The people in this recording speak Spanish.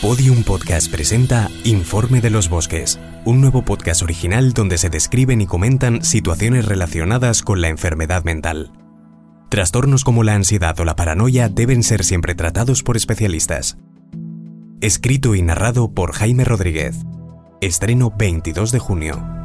Podium Podcast presenta Informe de los Bosques, un nuevo podcast original donde se describen y comentan situaciones relacionadas con la enfermedad mental. Trastornos como la ansiedad o la paranoia deben ser siempre tratados por especialistas. Escrito y narrado por Jaime Rodríguez. Estreno 22 de junio.